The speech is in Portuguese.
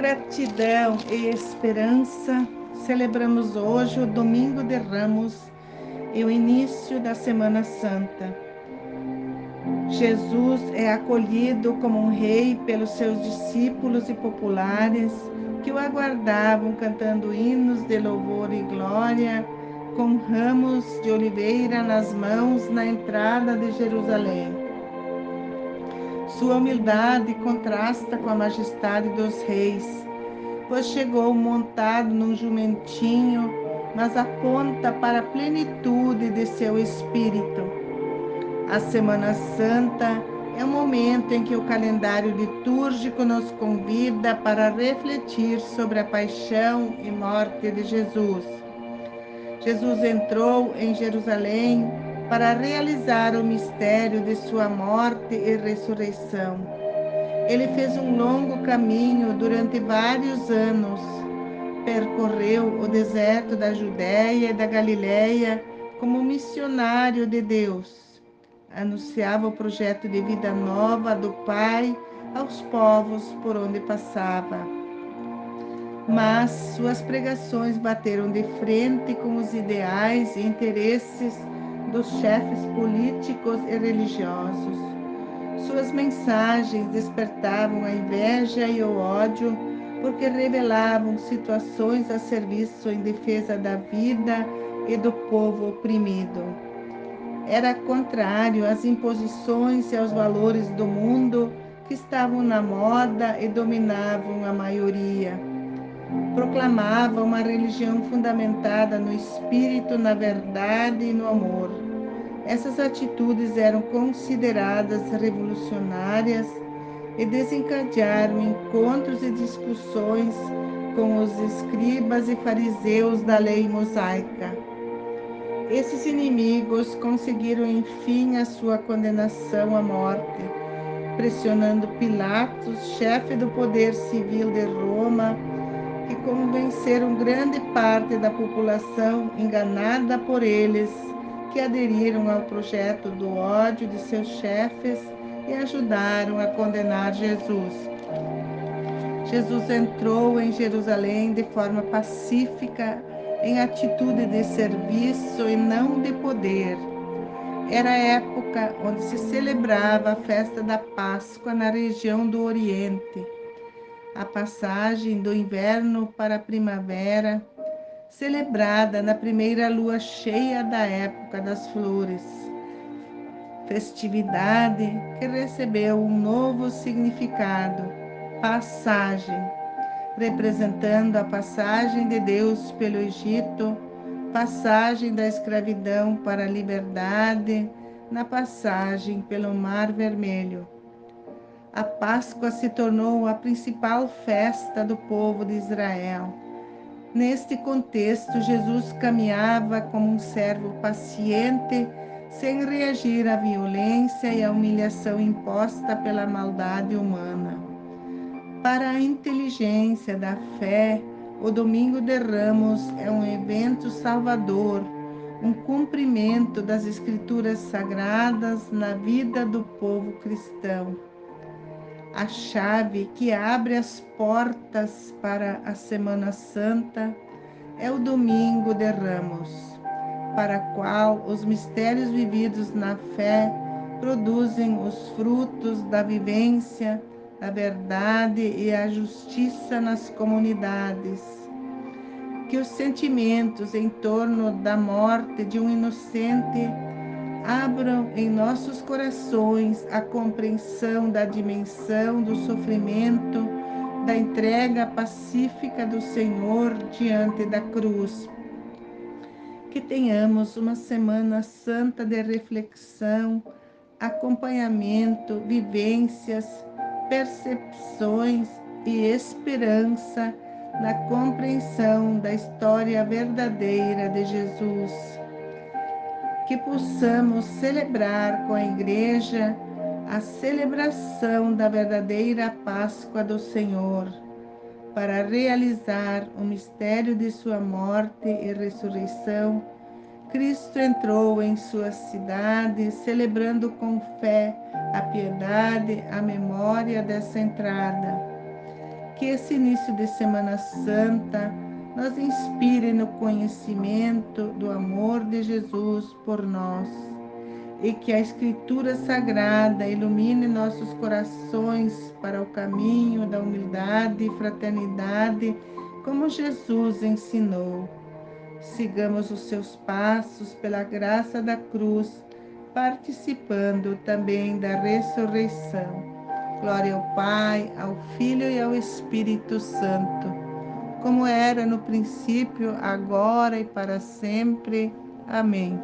gratidão e esperança, celebramos hoje o Domingo de Ramos e o início da Semana Santa. Jesus é acolhido como um rei pelos seus discípulos e populares que o aguardavam cantando hinos de louvor e glória, com ramos de oliveira nas mãos na entrada de Jerusalém. Sua humildade contrasta com a majestade dos reis, pois chegou montado num jumentinho, mas aponta para a plenitude de seu espírito. A Semana Santa é o momento em que o calendário litúrgico nos convida para refletir sobre a paixão e morte de Jesus. Jesus entrou em Jerusalém para realizar o mistério de sua morte e ressurreição. Ele fez um longo caminho durante vários anos. Percorreu o deserto da Judéia e da Galiléia como missionário de Deus. Anunciava o projeto de vida nova do Pai aos povos por onde passava. Mas suas pregações bateram de frente com os ideais e interesses dos chefes políticos e religiosos. Suas mensagens despertavam a inveja e o ódio porque revelavam situações a serviço em defesa da vida e do povo oprimido. Era contrário às imposições e aos valores do mundo que estavam na moda e dominavam a maioria. Proclamava uma religião fundamentada no espírito, na verdade e no amor. Essas atitudes eram consideradas revolucionárias e desencadearam encontros e discussões com os escribas e fariseus da lei mosaica. Esses inimigos conseguiram enfim a sua condenação à morte, pressionando Pilatos, chefe do poder civil de Roma, que convenceram grande parte da população enganada por eles que aderiram ao projeto do ódio de seus chefes e ajudaram a condenar Jesus. Jesus entrou em Jerusalém de forma pacífica, em atitude de serviço e não de poder. Era a época onde se celebrava a festa da Páscoa na região do Oriente. A passagem do inverno para a primavera celebrada na primeira lua cheia da época das flores. Festividade que recebeu um novo significado, passagem, representando a passagem de Deus pelo Egito, passagem da escravidão para a liberdade, na passagem pelo Mar Vermelho. A Páscoa se tornou a principal festa do povo de Israel Neste contexto, Jesus caminhava como um servo paciente, sem reagir à violência e à humilhação imposta pela maldade humana. Para a inteligência da fé, o Domingo de Ramos é um evento salvador, um cumprimento das Escrituras sagradas na vida do povo cristão a chave que abre as portas para a Semana Santa é o Domingo de Ramos, para qual os mistérios vividos na fé produzem os frutos da vivência, da verdade e a justiça nas comunidades. Que os sentimentos em torno da morte de um inocente abram em nossos corações a compreensão da dimensão do sofrimento, da entrega pacífica do Senhor diante da cruz. Que tenhamos uma semana santa de reflexão, acompanhamento, vivências, percepções e esperança na compreensão da história verdadeira de Jesus que possamos celebrar com a Igreja a celebração da verdadeira Páscoa do Senhor, para realizar o mistério de sua morte e ressurreição. Cristo entrou em sua cidade, celebrando com fé a piedade, a memória dessa entrada que esse início de Semana Santa nos inspire no conhecimento do amor de Jesus por nós e que a Escritura Sagrada ilumine nossos corações para o caminho da humildade e fraternidade, como Jesus ensinou. Sigamos os seus passos pela graça da cruz, participando também da ressurreição. Glória ao Pai, ao Filho e ao Espírito Santo, como era no princípio, agora e para sempre. Amém.